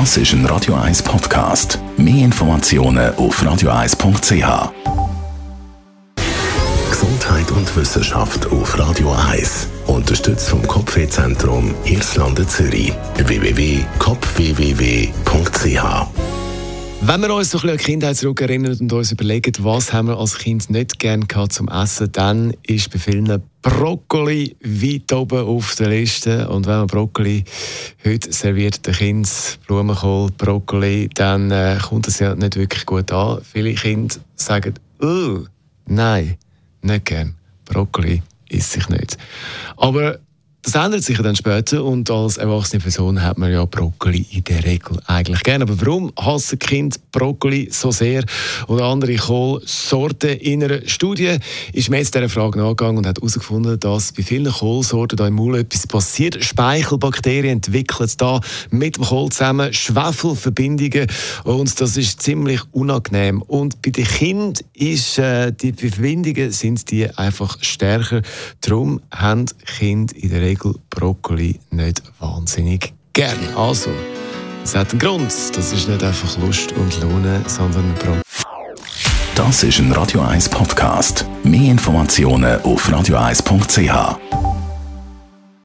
Das ist ein Radio 1 Podcast. Mehr Informationen auf radio1.ch. Gesundheit und Wissenschaft auf Radio 1. Unterstützt vom Kopfwehzentrum Irlande Zürich. www.kopfwww.ch wenn wir uns so ein bisschen an die Kindheit zurückerinnern und uns überlegen, was haben wir als Kind nicht gerne zum Essen, dann ist bei vielen Brokkoli weit oben auf der Liste. Und wenn man Brokkoli heute serviert, der Kind Blumenkohl, Brokkoli, dann äh, kommt es ja nicht wirklich gut an. Viele Kinder sagen, nein, nicht gern. Brokkoli isst sich nicht. Aber das ändert sich dann später und als erwachsene Person hat man ja Brokkoli in der Regel eigentlich gerne. Aber warum hassen Kind Brokkoli so sehr oder andere Kohlsorten? In einer Studie ist man jetzt dieser Frage nachgegangen und hat herausgefunden, dass bei vielen Kohlsorten da im Maul etwas passiert. Speichelbakterien entwickeln da mit dem Kohl zusammen Schwefelverbindungen und das ist ziemlich unangenehm. Und bei den Kindern ist äh, die Verbindungen sind die einfach stärker. Darum haben Kinder in der Regel Regel Brokkoli nicht wahnsinnig gern. Also, das hat einen Grund. Das ist nicht einfach Lust und Lohne, sondern Brokkoli. Das ist ein Radio 1 Podcast. Mehr Informationen auf radio1.ch.